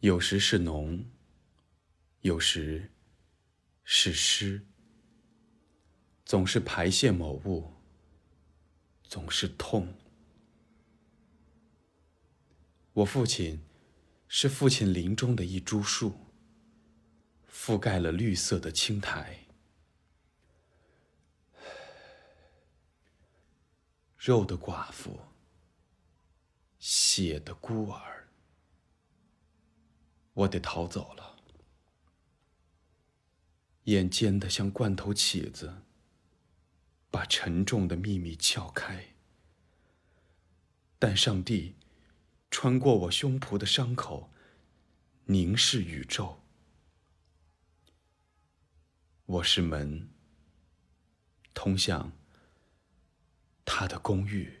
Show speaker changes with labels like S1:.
S1: 有时是浓，有时是湿，总是排泄某物，总是痛。我父亲是父亲林中的一株树，覆盖了绿色的青苔。肉的寡妇，血的孤儿，我得逃走了。眼尖的像罐头起子，把沉重的秘密撬开。但上帝穿过我胸脯的伤口，凝视宇宙。我是门，通向。他的公寓。